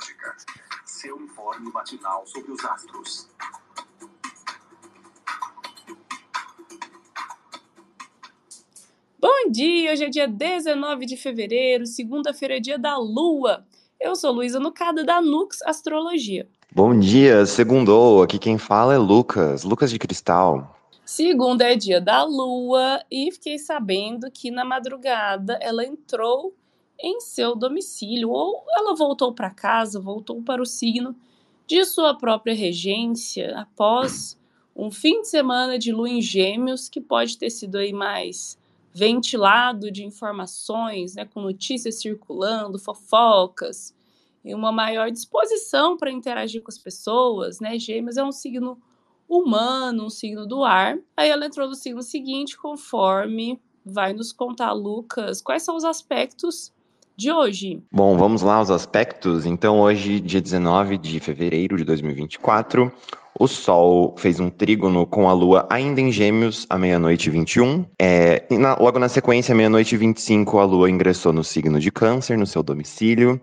astrológica. Seu informe matinal sobre os astros. Bom dia, hoje é dia 19 de fevereiro, segunda-feira é dia da Lua. Eu sou Luísa Nucada da Nux Astrologia. Bom dia, segundou. Aqui quem fala é Lucas, Lucas de Cristal. Segunda é dia da Lua e fiquei sabendo que na madrugada ela entrou em seu domicílio ou ela voltou para casa, voltou para o signo de sua própria regência após um fim de semana de lua em gêmeos que pode ter sido aí mais ventilado de informações, né, com notícias circulando, fofocas, e uma maior disposição para interagir com as pessoas, né? Gêmeos é um signo humano, um signo do ar. Aí ela entrou no signo seguinte, conforme vai nos contar Lucas quais são os aspectos de hoje. Bom, vamos lá aos aspectos. Então, hoje, dia 19 de fevereiro de 2024, o Sol fez um trígono com a Lua ainda em Gêmeos, à meia-noite e 21. É, e na, logo na sequência, à meia-noite e 25, a Lua ingressou no signo de Câncer, no seu domicílio.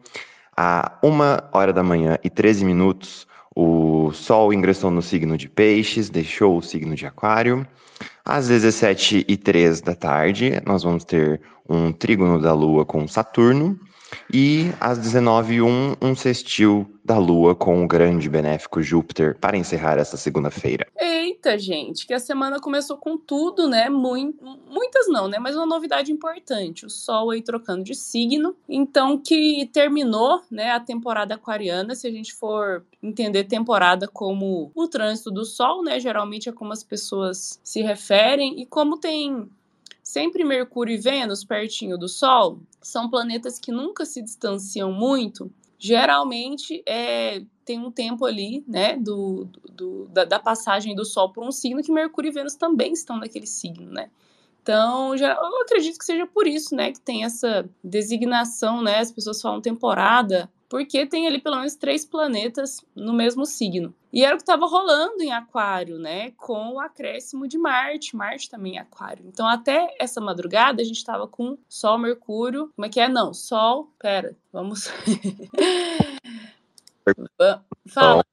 À uma hora da manhã e 13 minutos, o Sol ingressou no signo de Peixes, deixou o signo de Aquário. Às 17 e 3 da tarde, nós vamos ter um trígono da Lua com Saturno. E às 19h01, um sextil da Lua com o grande benéfico Júpiter para encerrar essa segunda-feira. Eita, gente, que a semana começou com tudo, né? Muitas não, né? Mas uma novidade importante: o Sol aí trocando de signo. Então, que terminou, né, a temporada aquariana. Se a gente for entender temporada como o trânsito do Sol, né? Geralmente é como as pessoas se referem. E como tem sempre Mercúrio e Vênus pertinho do Sol, são planetas que nunca se distanciam muito. Geralmente é, tem um tempo ali, né, do, do da, da, passagem do Sol por um signo que Mercúrio e Vênus também estão naquele signo, né? Então, já, eu acredito que seja por isso, né, que tem essa designação, né? As pessoas falam temporada porque tem ali pelo menos três planetas no mesmo signo. E era o que estava rolando em Aquário, né? Com o acréscimo de Marte, Marte também em Aquário. Então, até essa madrugada, a gente estava com Sol, Mercúrio. Como é que é? Não, Sol. Pera, vamos. Fala.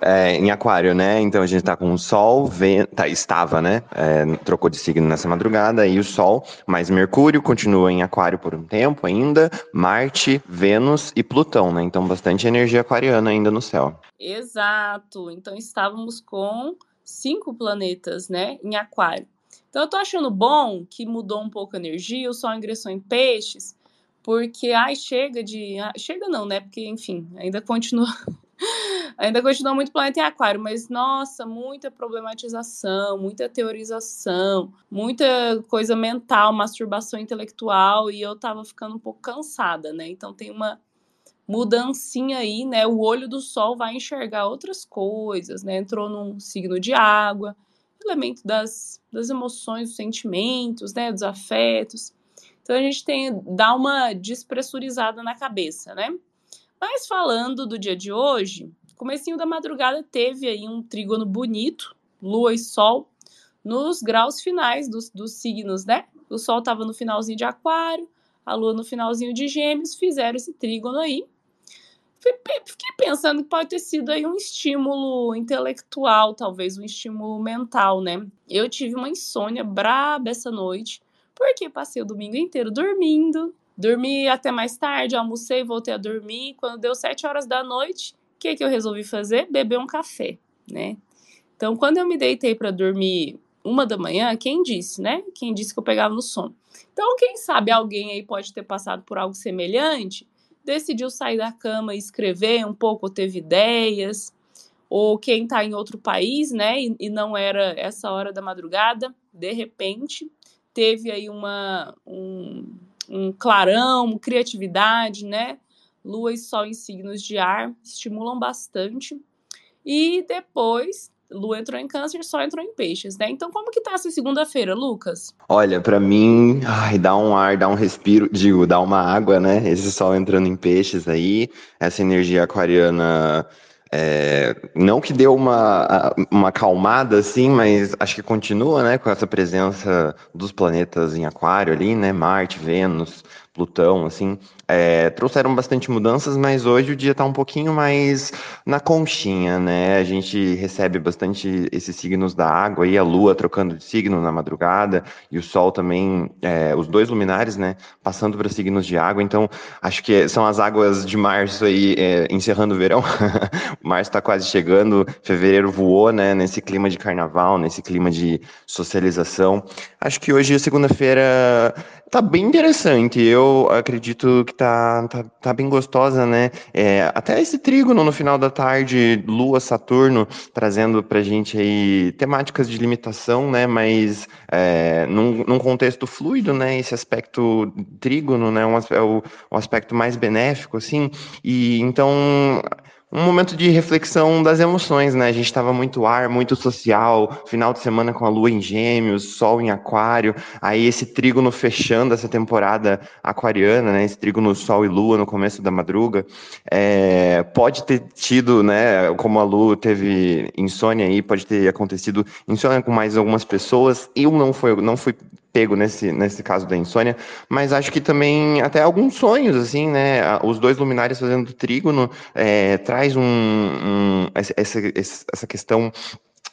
É, em aquário, né? Então a gente tá com o Sol, tá, estava, né? É, trocou de signo nessa madrugada, e o Sol, mas Mercúrio continua em aquário por um tempo ainda, Marte, Vênus e Plutão, né? Então bastante energia aquariana ainda no céu. Exato. Então estávamos com cinco planetas, né? Em aquário. Então eu tô achando bom que mudou um pouco a energia, o Sol ingressou em peixes, porque ai, chega de. Chega não, né? Porque, enfim, ainda continua Ainda continua muito planeta em aquário, mas nossa, muita problematização, muita teorização, muita coisa mental, masturbação intelectual, e eu tava ficando um pouco cansada, né? Então tem uma mudancinha aí, né? O olho do sol vai enxergar outras coisas, né? Entrou num signo de água, elemento das, das emoções, dos sentimentos, né? Dos afetos. Então a gente tem dá uma despressurizada na cabeça, né? Mas falando do dia de hoje, comecinho da madrugada teve aí um trígono bonito, lua e sol, nos graus finais dos, dos signos, né? O sol estava no finalzinho de aquário, a lua no finalzinho de gêmeos, fizeram esse trígono aí. Fiquei pensando que pode ter sido aí um estímulo intelectual, talvez um estímulo mental, né? Eu tive uma insônia braba essa noite, porque passei o domingo inteiro dormindo, Dormi até mais tarde, almocei, voltei a dormir. Quando deu sete horas da noite, o que, que eu resolvi fazer? Beber um café, né? Então, quando eu me deitei para dormir uma da manhã, quem disse, né? Quem disse que eu pegava no sono. Então, quem sabe alguém aí pode ter passado por algo semelhante, decidiu sair da cama e escrever um pouco, teve ideias, ou quem está em outro país, né? E, e, não era essa hora da madrugada, de repente teve aí uma, um, um clarão, criatividade, né? Lua e Sol em signos de ar estimulam bastante. E depois, Lua entrou em câncer, Sol entrou em peixes, né? Então, como que tá essa segunda-feira, Lucas? Olha, para mim, ai, dá um ar, dá um respiro, digo, dá uma água, né? Esse Sol entrando em peixes aí, essa energia aquariana é, não que deu uma, uma acalmada, assim, mas acho que continua, né, com essa presença dos planetas em aquário ali, né, Marte, Vênus, Plutão, assim, é, trouxeram bastante mudanças, mas hoje o dia está um pouquinho mais na conchinha, né? A gente recebe bastante esses signos da água e a lua trocando de signo na madrugada e o sol também, é, os dois luminares, né? Passando para signos de água. Então, acho que são as águas de março aí é, encerrando o verão. março está quase chegando, fevereiro voou, né? Nesse clima de carnaval, nesse clima de socialização. Acho que hoje, segunda-feira, tá bem interessante. Eu acredito que tá, tá, tá bem gostosa, né? É, até esse trígono no final da tarde, Lua, Saturno, trazendo pra gente aí temáticas de limitação, né? Mas é, num, num contexto fluido, né? Esse aspecto trígono, né? Um, é o, um aspecto mais benéfico, assim. E então um momento de reflexão das emoções, né? A gente estava muito ar, muito social, final de semana com a lua em gêmeos, sol em aquário, aí esse trígono fechando essa temporada aquariana, né? Esse trígono sol e lua no começo da madruga, é, pode ter tido, né? Como a lua teve insônia aí, pode ter acontecido insônia com mais algumas pessoas. Eu não fui, não fui pego nesse, nesse caso da insônia, mas acho que também até alguns sonhos, assim, né? Os dois luminares fazendo trígono é, traz um, um essa, essa questão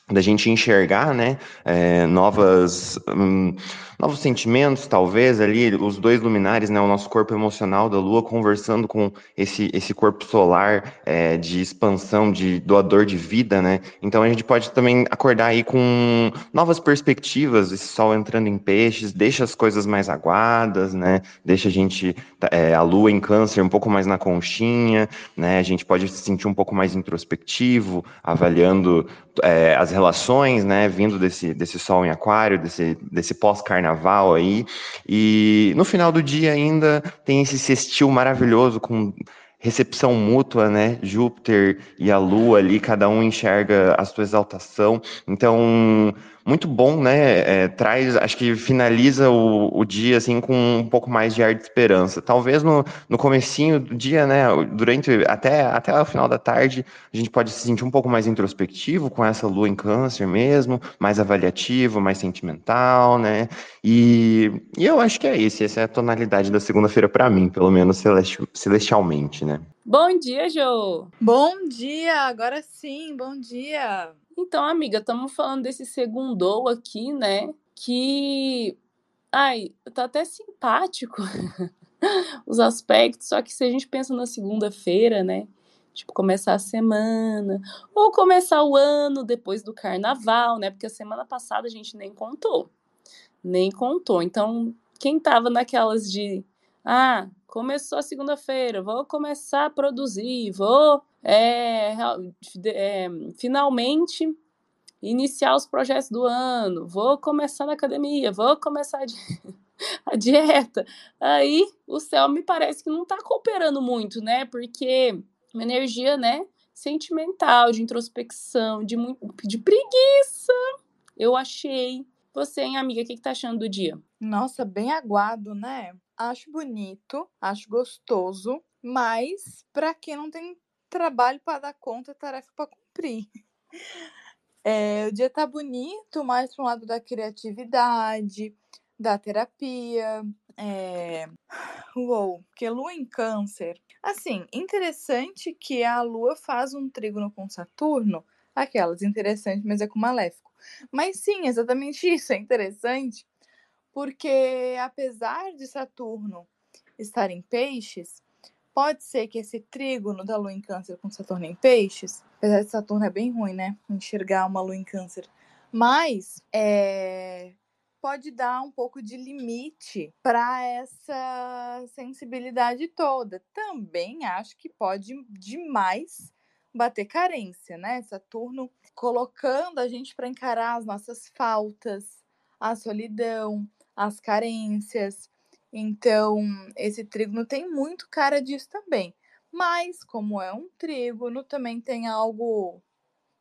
da gente enxergar, né, é, novas, um, novos sentimentos, talvez, ali, os dois luminares, né, o nosso corpo emocional da Lua conversando com esse, esse corpo solar é, de expansão, de doador de vida, né, então a gente pode também acordar aí com novas perspectivas, esse sol entrando em peixes, deixa as coisas mais aguadas, né, deixa a gente, é, a Lua em câncer um pouco mais na conchinha, né, a gente pode se sentir um pouco mais introspectivo, avaliando é, as relações, né, vindo desse, desse sol em aquário, desse, desse pós-carnaval aí, e no final do dia ainda tem esse sextil maravilhoso com recepção mútua, né, Júpiter e a Lua ali, cada um enxerga a sua exaltação, então muito bom, né? É, traz, acho que finaliza o, o, dia assim com um pouco mais de ar de esperança. Talvez no, no comecinho do dia, né? Durante até, até o final da tarde, a gente pode se sentir um pouco mais introspectivo com essa lua em câncer mesmo, mais avaliativo, mais sentimental, né? E, e eu acho que é isso. Essa é a tonalidade da segunda-feira para mim, pelo menos celesti celestialmente, né? Bom dia, Jo! Bom dia! Agora sim, bom dia! Então, amiga, estamos falando desse segundo aqui, né? Que. Ai, tá até simpático os aspectos, só que se a gente pensa na segunda-feira, né? Tipo, começar a semana, ou começar o ano depois do carnaval, né? Porque a semana passada a gente nem contou. Nem contou. Então, quem tava naquelas de. Ah, começou a segunda-feira, vou começar a produzir, vou é, é, finalmente iniciar os projetos do ano, vou começar na academia, vou começar a, di a dieta. Aí o céu me parece que não está cooperando muito, né? Porque uma energia, né? Sentimental, de introspecção, de, de preguiça. Eu achei. Você, hein, amiga, o que, que tá achando do dia? Nossa, bem aguado, né? Acho bonito, acho gostoso, mas para quem não tem trabalho para dar conta, tarefa para cumprir. É, o dia tá bonito, mais para um lado da criatividade, da terapia. É... Uou, que lua em câncer. Assim, interessante que a lua faz um trígono com Saturno, aquelas interessante, mas é com maléfico. Mas sim, exatamente isso é interessante, porque apesar de Saturno estar em peixes, Pode ser que esse trígono da lua em câncer com Saturno em peixes, apesar de Saturno é bem ruim, né? Enxergar uma lua em câncer. Mas é, pode dar um pouco de limite para essa sensibilidade toda. Também acho que pode demais bater carência, né? Saturno colocando a gente para encarar as nossas faltas, a solidão, as carências. Então, esse trígono tem muito cara disso também. Mas, como é um trígono, também tem algo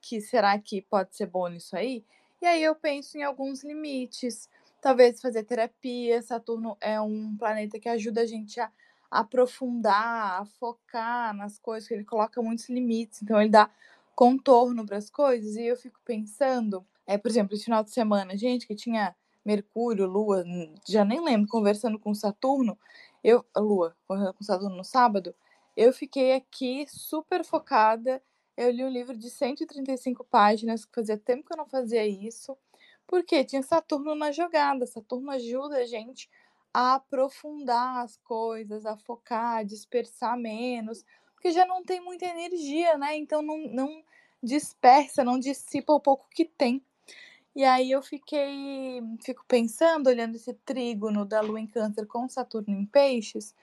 que será que pode ser bom nisso aí? E aí eu penso em alguns limites. Talvez fazer terapia. Saturno é um planeta que ajuda a gente a aprofundar, a focar nas coisas, ele coloca muitos limites, então ele dá contorno para as coisas. E eu fico pensando, é, por exemplo, esse final de semana, gente, que tinha Mercúrio, Lua, já nem lembro, conversando com Saturno, eu, Lua, com Saturno no sábado, eu fiquei aqui super focada. Eu li um livro de 135 páginas, que fazia tempo que eu não fazia isso, porque tinha Saturno na jogada. Saturno ajuda a gente a aprofundar as coisas, a focar, a dispersar menos, porque já não tem muita energia, né? Então não, não dispersa, não dissipa o pouco que tem. E aí eu fiquei, fico pensando, olhando esse trígono da Lua em Câncer com Saturno em Peixes,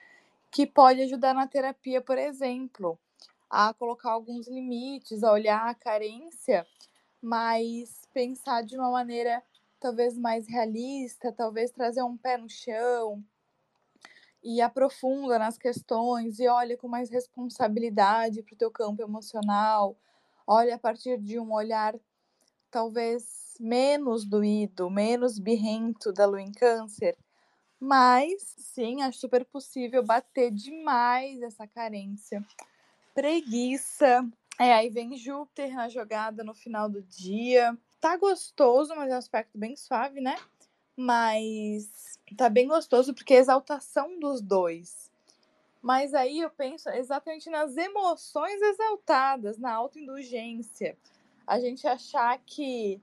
que pode ajudar na terapia, por exemplo, a colocar alguns limites, a olhar a carência, mas pensar de uma maneira talvez mais realista, talvez trazer um pé no chão e aprofunda nas questões e olha com mais responsabilidade para o teu campo emocional, olha a partir de um olhar talvez menos doído, menos birrento da lua em câncer, mas sim, acho super possível bater demais essa carência. Preguiça. É, aí vem Júpiter na jogada no final do dia. Tá gostoso, mas é um aspecto bem suave, né? Mas tá bem gostoso porque é exaltação dos dois. Mas aí eu penso exatamente nas emoções exaltadas, na autoindulgência. A gente achar que,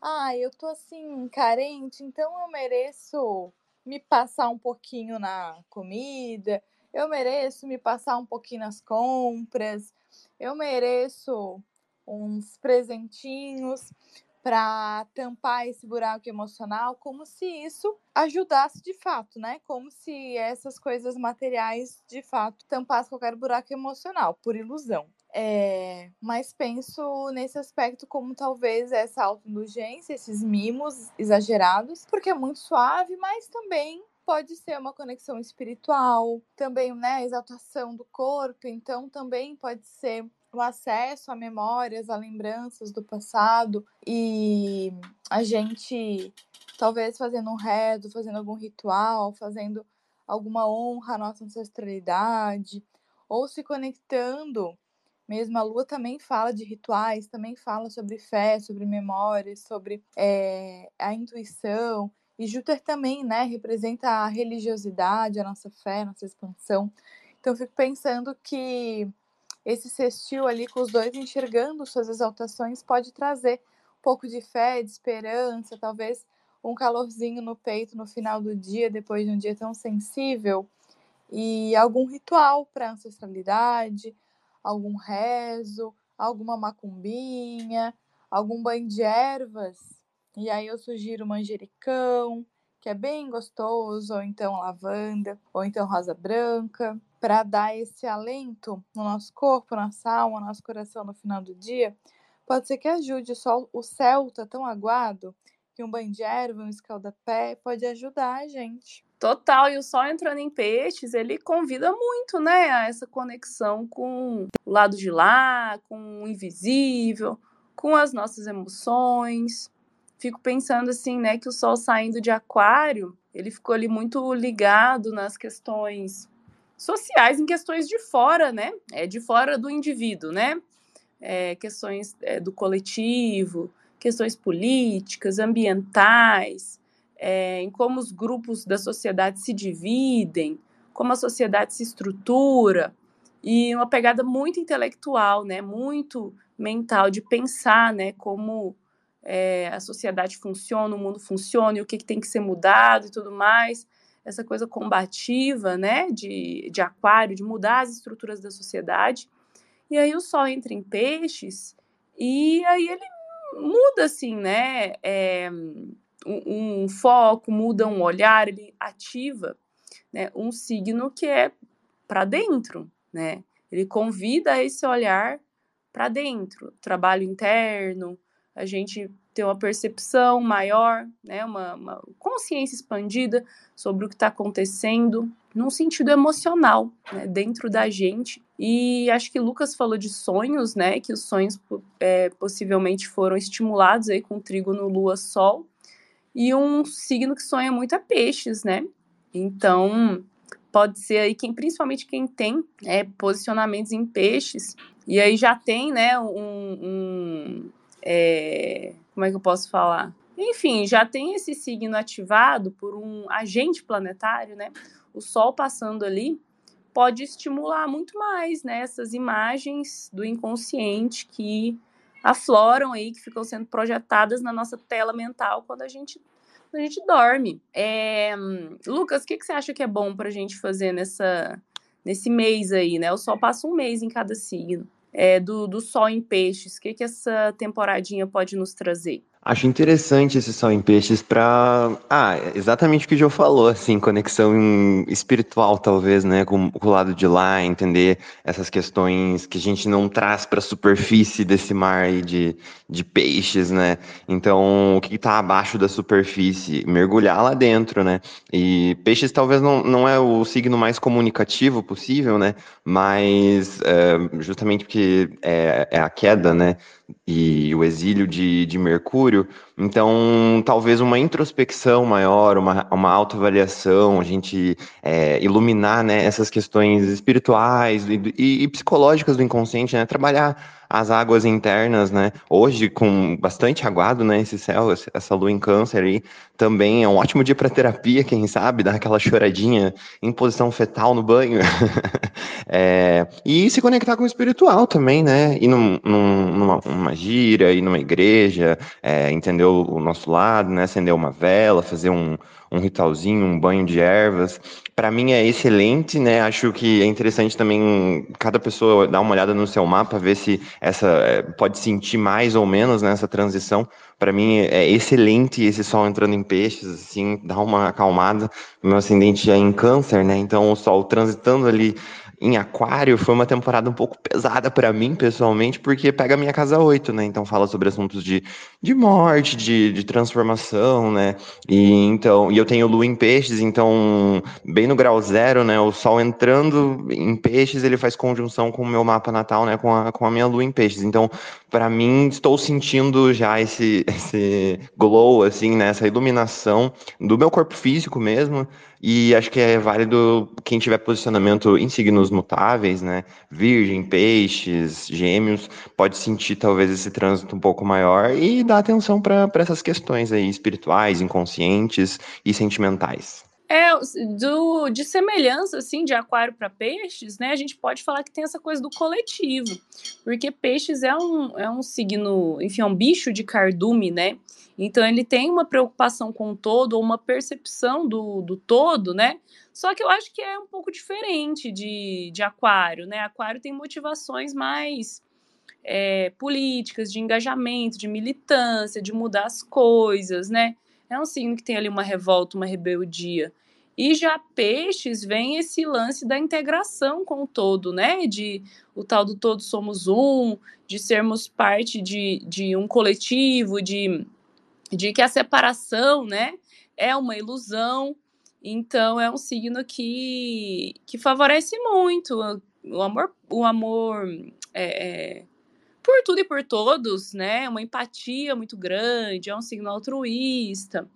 ah, eu tô assim, carente, então eu mereço me passar um pouquinho na comida, eu mereço me passar um pouquinho nas compras, eu mereço uns presentinhos para tampar esse buraco emocional, como se isso ajudasse de fato, né? Como se essas coisas materiais de fato tampassem qualquer buraco emocional, por ilusão. É, mas penso nesse aspecto como talvez essa autoindulgência, esses mimos exagerados, porque é muito suave, mas também pode ser uma conexão espiritual, também, né, a exaltação do corpo, então também pode ser o acesso a memórias, a lembranças do passado e a gente talvez fazendo um rezo, fazendo algum ritual, fazendo alguma honra à nossa ancestralidade, ou se conectando. Mesmo a lua também fala de rituais, também fala sobre fé, sobre memórias, sobre é, a intuição. E Júpiter também, né, representa a religiosidade, a nossa fé, a nossa expansão. Então, fico pensando que esse sextil ali com os dois enxergando suas exaltações pode trazer um pouco de fé, de esperança, talvez um calorzinho no peito no final do dia, depois de um dia tão sensível, e algum ritual para ancestralidade, algum rezo, alguma macumbinha, algum banho de ervas. E aí eu sugiro manjericão, que é bem gostoso, ou então lavanda, ou então rosa branca para dar esse alento no nosso corpo, nossa alma, nosso coração no final do dia, pode ser que ajude. O, sol, o céu tá tão aguado que um banho de erva, um escaldapé pode ajudar a gente. Total, e o sol entrando em peixes, ele convida muito, né, a essa conexão com o lado de lá, com o invisível, com as nossas emoções. Fico pensando assim, né, que o sol saindo de aquário, ele ficou ali muito ligado nas questões sociais em questões de fora, né? É, de fora do indivíduo, né? É, questões é, do coletivo, questões políticas, ambientais, é, em como os grupos da sociedade se dividem, como a sociedade se estrutura, e uma pegada muito intelectual, né? Muito mental de pensar, né? Como é, a sociedade funciona, o mundo funciona, e o que, que tem que ser mudado e tudo mais essa coisa combativa, né, de, de aquário, de mudar as estruturas da sociedade. E aí o Sol entra em peixes e aí ele muda, assim, né, é, um, um, foco, muda um olhar, ele ativa né, um signo que é para dentro, né? Ele convida esse olhar para dentro, trabalho interno, a gente ter uma percepção maior, né, uma, uma consciência expandida sobre o que está acontecendo, num sentido emocional, né, dentro da gente. E acho que Lucas falou de sonhos, né, que os sonhos é, possivelmente foram estimulados aí com trigo no Lua Sol. E um signo que sonha muito é peixes, né? Então, pode ser aí quem, principalmente quem tem é, posicionamentos em peixes, e aí já tem, né, um, um é, como é que eu posso falar? Enfim, já tem esse signo ativado por um agente planetário, né? O Sol passando ali pode estimular muito mais né, essas imagens do inconsciente que afloram aí, que ficam sendo projetadas na nossa tela mental quando a gente, quando a gente dorme. É, Lucas, o que, que você acha que é bom para a gente fazer nessa, nesse mês aí, né? O Sol passa um mês em cada signo. É, do, do Sol em Peixes, o que, que essa temporadinha pode nos trazer? Acho interessante esse sol em peixes para, ah, exatamente o que o Joe falou, assim, conexão espiritual talvez, né, com, com, o lado de lá, entender essas questões que a gente não traz para a superfície desse mar de, de peixes, né? Então, o que está abaixo da superfície, mergulhar lá dentro, né? E peixes talvez não, não é o signo mais comunicativo possível, né? Mas é, justamente porque é, é a queda, né? e o exílio de, de Mercúrio. Então, talvez uma introspecção maior, uma, uma autoavaliação, a gente é, iluminar né, essas questões espirituais e, e, e, psicológicas do inconsciente, né? Trabalhar as águas internas, né? Hoje, com bastante aguado, né? Esse céu, essa lua em câncer aí, também é um ótimo dia para terapia, quem sabe, dar aquela choradinha em posição fetal no banho. é, e se conectar com o espiritual também, né? Ir num, num, numa, numa gira, ir numa igreja, é, entender o, o nosso lado, né? Acender uma vela, fazer um um ritualzinho, um banho de ervas. Para mim é excelente, né? Acho que é interessante também cada pessoa dar uma olhada no seu mapa, ver se essa é, pode sentir mais ou menos nessa né, transição. Para mim é excelente esse sol entrando em peixes, assim, dá uma acalmada. Meu ascendente é em câncer, né? Então o sol transitando ali em Aquário foi uma temporada um pouco pesada para mim, pessoalmente, porque pega a minha casa 8, né? Então fala sobre assuntos de, de morte, de, de transformação, né? E então, e eu tenho lua em peixes, então, bem no grau zero, né? O sol entrando em peixes, ele faz conjunção com o meu mapa natal, né? Com a, com a minha lua em peixes. Então, para mim, estou sentindo já esse, esse glow, assim, né? Essa iluminação do meu corpo físico mesmo. E acho que é válido quem tiver posicionamento em signos mutáveis, né? Virgem, peixes, gêmeos, pode sentir talvez esse trânsito um pouco maior e dar atenção para essas questões aí espirituais, inconscientes e sentimentais. É, do, de semelhança, assim, de aquário para peixes, né, a gente pode falar que tem essa coisa do coletivo, porque peixes é um, é um signo, enfim, é um bicho de cardume, né, então ele tem uma preocupação com o todo, ou uma percepção do, do todo, né, só que eu acho que é um pouco diferente de, de aquário, né, aquário tem motivações mais é, políticas, de engajamento, de militância, de mudar as coisas, né, é um signo que tem ali uma revolta, uma rebeldia. E já peixes vem esse lance da integração com o todo, né? De o tal do todos somos um, de sermos parte de, de um coletivo, de, de que a separação, né, é uma ilusão. Então é um signo que, que favorece muito o amor, o amor é, é, por tudo e por todos, né? Uma empatia muito grande, é um signo altruísta.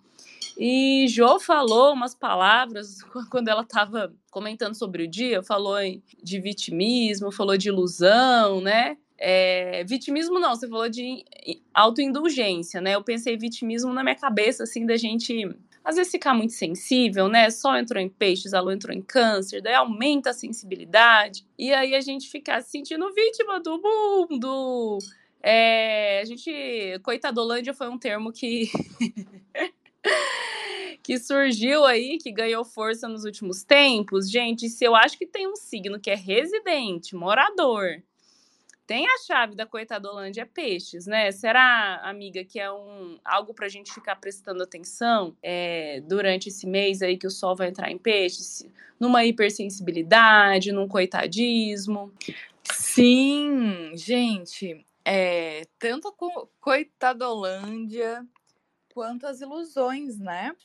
E Jo falou umas palavras quando ela estava comentando sobre o dia, falou de vitimismo, falou de ilusão, né? É, vitimismo não, você falou de autoindulgência, né? Eu pensei vitimismo na minha cabeça, assim, da gente às vezes ficar muito sensível, né? Sol entrou em peixes, a lua entrou em câncer, daí aumenta a sensibilidade, e aí a gente ficar se sentindo vítima do mundo. É, a gente. Coitadolândia foi um termo que. que surgiu aí, que ganhou força nos últimos tempos. Gente, se eu acho que tem um signo que é residente, morador, tem a chave da Coitadolândia é peixes, né? Será, amiga, que é um algo para a gente ficar prestando atenção é, durante esse mês aí que o sol vai entrar em peixes? Numa hipersensibilidade, num coitadismo? Sim, gente. É, tanto a Coitadolândia quanto as ilusões, né?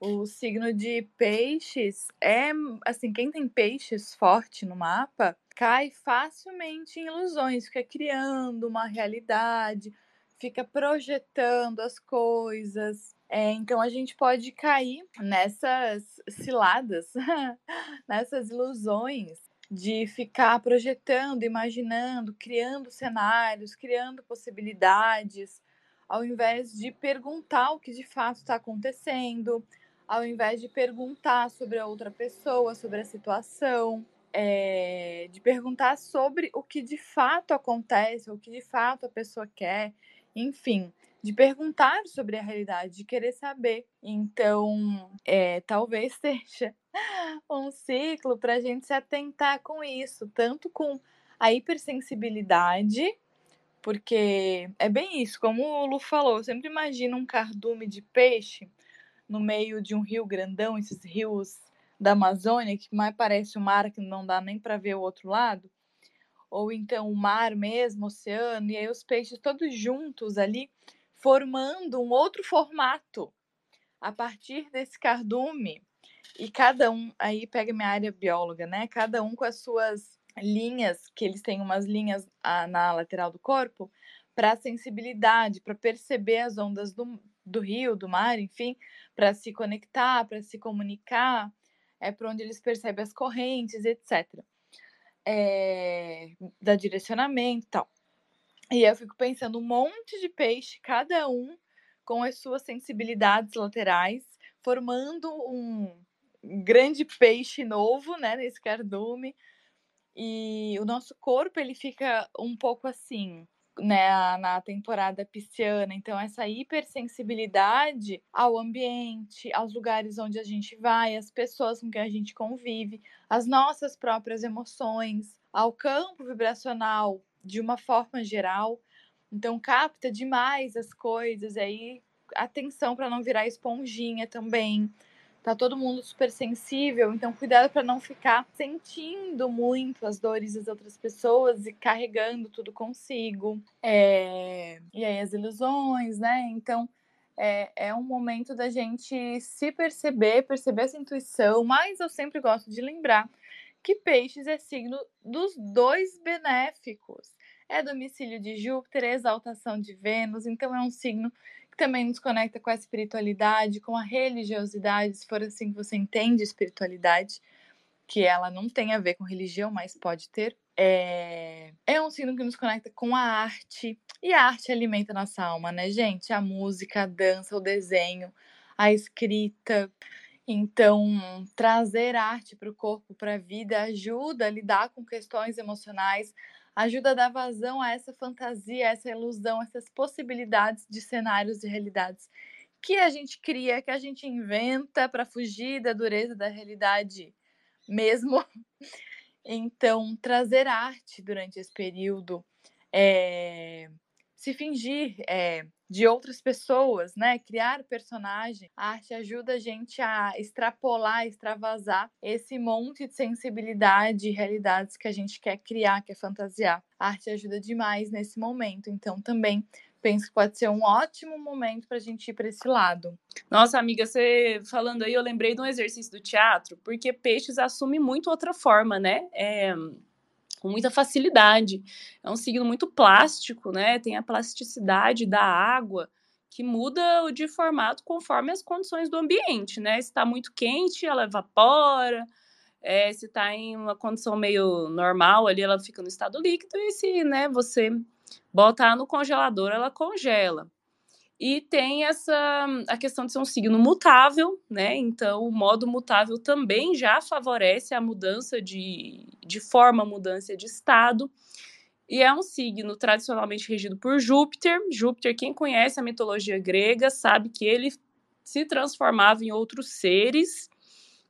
O signo de peixes é assim, quem tem peixes forte no mapa cai facilmente em ilusões, fica criando uma realidade, fica projetando as coisas. É, então a gente pode cair nessas ciladas, nessas ilusões de ficar projetando, imaginando, criando cenários, criando possibilidades ao invés de perguntar o que de fato está acontecendo, ao invés de perguntar sobre a outra pessoa, sobre a situação, é, de perguntar sobre o que de fato acontece, o que de fato a pessoa quer, enfim, de perguntar sobre a realidade, de querer saber. Então, é, talvez seja um ciclo para a gente se atentar com isso, tanto com a hipersensibilidade, porque é bem isso, como o Lu falou, eu sempre imagino um cardume de peixe no meio de um rio grandão, esses rios da Amazônia, que mais parece o mar que não dá nem para ver o outro lado, ou então o mar mesmo, o oceano, e aí os peixes todos juntos ali, formando um outro formato a partir desse cardume. E cada um, aí pega minha área bióloga, né? Cada um com as suas linhas, que eles têm umas linhas na lateral do corpo, para sensibilidade, para perceber as ondas do, do rio, do mar, enfim, para se conectar, para se comunicar, é por onde eles percebem as correntes, etc. É, da direcionamento e tal. E eu fico pensando um monte de peixe, cada um com as suas sensibilidades laterais, formando um grande peixe novo, né, nesse cardume. E o nosso corpo ele fica um pouco assim, né, na temporada pisciana. Então, essa hipersensibilidade ao ambiente, aos lugares onde a gente vai, às pessoas com quem a gente convive, às nossas próprias emoções, ao campo vibracional de uma forma geral. Então, capta demais as coisas, aí atenção para não virar esponjinha também tá todo mundo super sensível, então cuidado para não ficar sentindo muito as dores das outras pessoas e carregando tudo consigo. É... E aí as ilusões, né? Então é, é um momento da gente se perceber, perceber essa intuição, mas eu sempre gosto de lembrar que peixes é signo dos dois benéficos. É domicílio de Júpiter, é exaltação de Vênus, então é um signo também nos conecta com a espiritualidade, com a religiosidade, se for assim que você entende espiritualidade, que ela não tem a ver com religião, mas pode ter. É, é um signo que nos conecta com a arte, e a arte alimenta nossa alma, né, gente? A música, a dança, o desenho, a escrita. Então, trazer arte para o corpo, para a vida, ajuda a lidar com questões emocionais, ajuda a dar vazão a essa fantasia, a essa ilusão, essas possibilidades de cenários e realidades que a gente cria, que a gente inventa para fugir da dureza da realidade mesmo. Então, trazer arte durante esse período, é, se fingir é, de outras pessoas, né? Criar personagem. A arte ajuda a gente a extrapolar, extravasar esse monte de sensibilidade e realidades que a gente quer criar, quer fantasiar. A arte ajuda demais nesse momento. Então, também penso que pode ser um ótimo momento para a gente ir para esse lado. Nossa, amiga, você falando aí, eu lembrei de um exercício do teatro, porque peixes assume muito outra forma, né? É com muita facilidade. É um signo muito plástico, né? Tem a plasticidade da água que muda de formato conforme as condições do ambiente, né? Se está muito quente, ela evapora. É, se está em uma condição meio normal, ali ela fica no estado líquido. E se né, você botar no congelador, ela congela. E tem essa a questão de ser um signo mutável, né? Então, o modo mutável também já favorece a mudança de, de forma, mudança de estado. E é um signo tradicionalmente regido por Júpiter. Júpiter, quem conhece a mitologia grega, sabe que ele se transformava em outros seres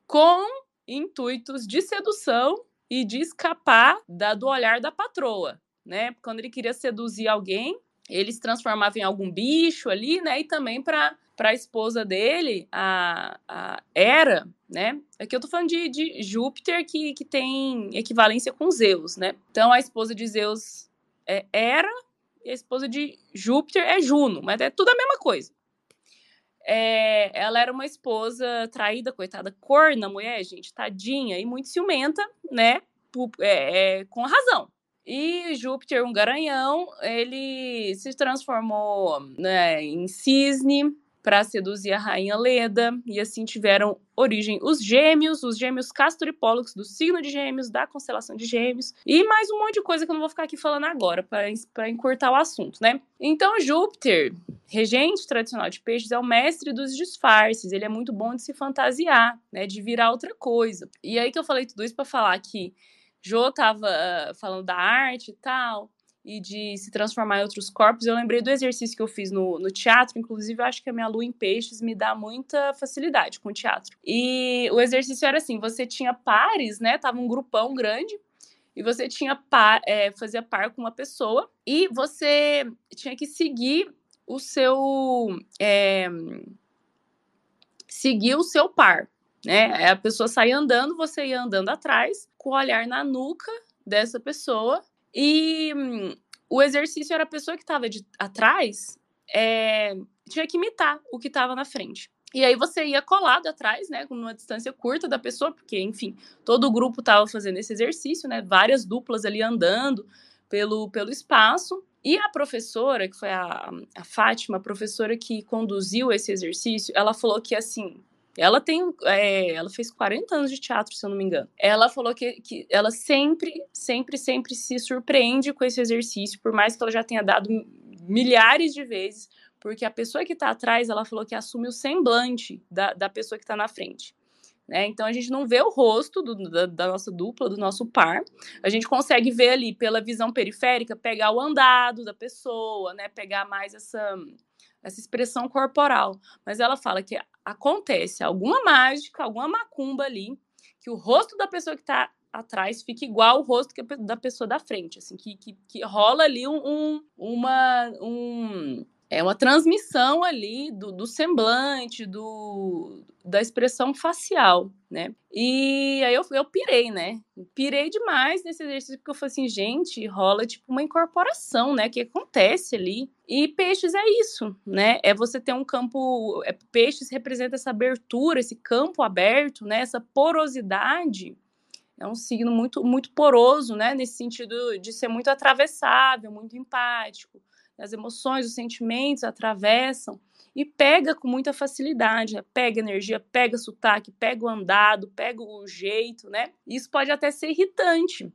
com intuitos de sedução e de escapar da, do olhar da patroa, né? Quando ele queria seduzir alguém, ele se transformava em algum bicho ali, né? E também para para a esposa dele, a, a Hera, né? Aqui eu tô falando de, de Júpiter, que, que tem equivalência com Zeus, né? Então a esposa de Zeus é Hera e a esposa de Júpiter é Juno, mas é tudo a mesma coisa. É, ela era uma esposa traída, coitada, corna mulher, gente, tadinha, e muito ciumenta, né? É, é, com razão. E Júpiter, um garanhão, ele se transformou né, em cisne, para seduzir a rainha Leda, e assim tiveram origem os gêmeos, os gêmeos Castor e Pollux do signo de gêmeos, da constelação de gêmeos, e mais um monte de coisa que eu não vou ficar aqui falando agora, para encurtar o assunto, né? Então, Júpiter, regente tradicional de peixes, é o mestre dos disfarces, ele é muito bom de se fantasiar, né, de virar outra coisa. E aí que eu falei tudo isso para falar que Jô tava uh, falando da arte e tal, e de se transformar em outros corpos, eu lembrei do exercício que eu fiz no, no teatro, inclusive eu acho que a minha lua em peixes me dá muita facilidade com o teatro. E o exercício era assim, você tinha pares, né, tava um grupão grande, e você tinha par, é, fazia par com uma pessoa, e você tinha que seguir o seu... É, seguir o seu par, né? A pessoa saía andando, você ia andando atrás, com o olhar na nuca dessa pessoa, e hum, o exercício era a pessoa que estava atrás é, tinha que imitar o que estava na frente. E aí você ia colado atrás, né, com uma distância curta da pessoa, porque, enfim, todo o grupo estava fazendo esse exercício, né, várias duplas ali andando pelo, pelo espaço. E a professora, que foi a, a Fátima, a professora que conduziu esse exercício, ela falou que, assim, ela tem. É, ela fez 40 anos de teatro, se eu não me engano. Ela falou que, que ela sempre, sempre, sempre se surpreende com esse exercício, por mais que ela já tenha dado milhares de vezes, porque a pessoa que está atrás, ela falou que assume o semblante da, da pessoa que está na frente. Né? Então a gente não vê o rosto do, da, da, nossa dupla, do nosso par. A gente consegue ver ali pela visão periférica, pegar o andado da pessoa, né? Pegar mais essa essa expressão corporal. Mas ela fala que acontece alguma mágica, alguma macumba ali, que o rosto da pessoa que está atrás fica igual ao rosto da pessoa da frente, assim, que, que, que rola ali um, um, uma, um, é uma transmissão ali do, do semblante, do, da expressão facial, né? E aí eu, eu pirei, né? Pirei demais nesse exercício, porque eu falei assim, gente, rola tipo uma incorporação, né? Que acontece ali. E peixes é isso, né? É você ter um campo. É, peixes representa essa abertura, esse campo aberto, né? Essa porosidade. É um signo muito, muito poroso, né? Nesse sentido de ser muito atravessável, muito empático as emoções, os sentimentos atravessam e pega com muita facilidade, né? pega energia, pega sotaque, pega o andado, pega o jeito, né? Isso pode até ser irritante.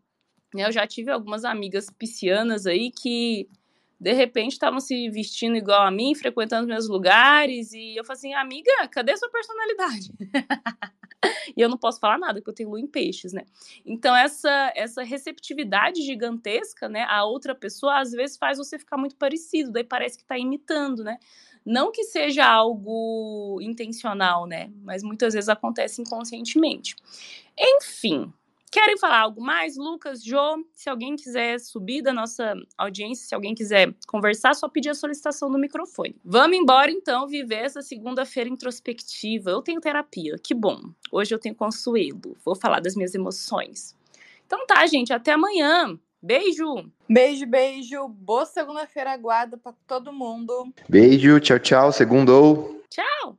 Né? Eu já tive algumas amigas piscianas aí que de repente estavam se vestindo igual a mim, frequentando meus lugares, e eu falei assim, amiga, cadê sua personalidade? e eu não posso falar nada, porque eu tenho lua em peixes, né? Então, essa, essa receptividade gigantesca, né, a outra pessoa, às vezes faz você ficar muito parecido, daí parece que tá imitando, né? Não que seja algo intencional, né? Mas muitas vezes acontece inconscientemente. Enfim, Querem falar algo mais? Lucas, Jô, se alguém quiser subir da nossa audiência, se alguém quiser conversar, só pedir a solicitação do microfone. Vamos embora então viver essa segunda-feira introspectiva. Eu tenho terapia, que bom. Hoje eu tenho consuelo. Vou falar das minhas emoções. Então tá, gente, até amanhã. Beijo! Beijo, beijo. Boa segunda-feira aguarda para todo mundo. Beijo, tchau, tchau. Segundou. Tchau!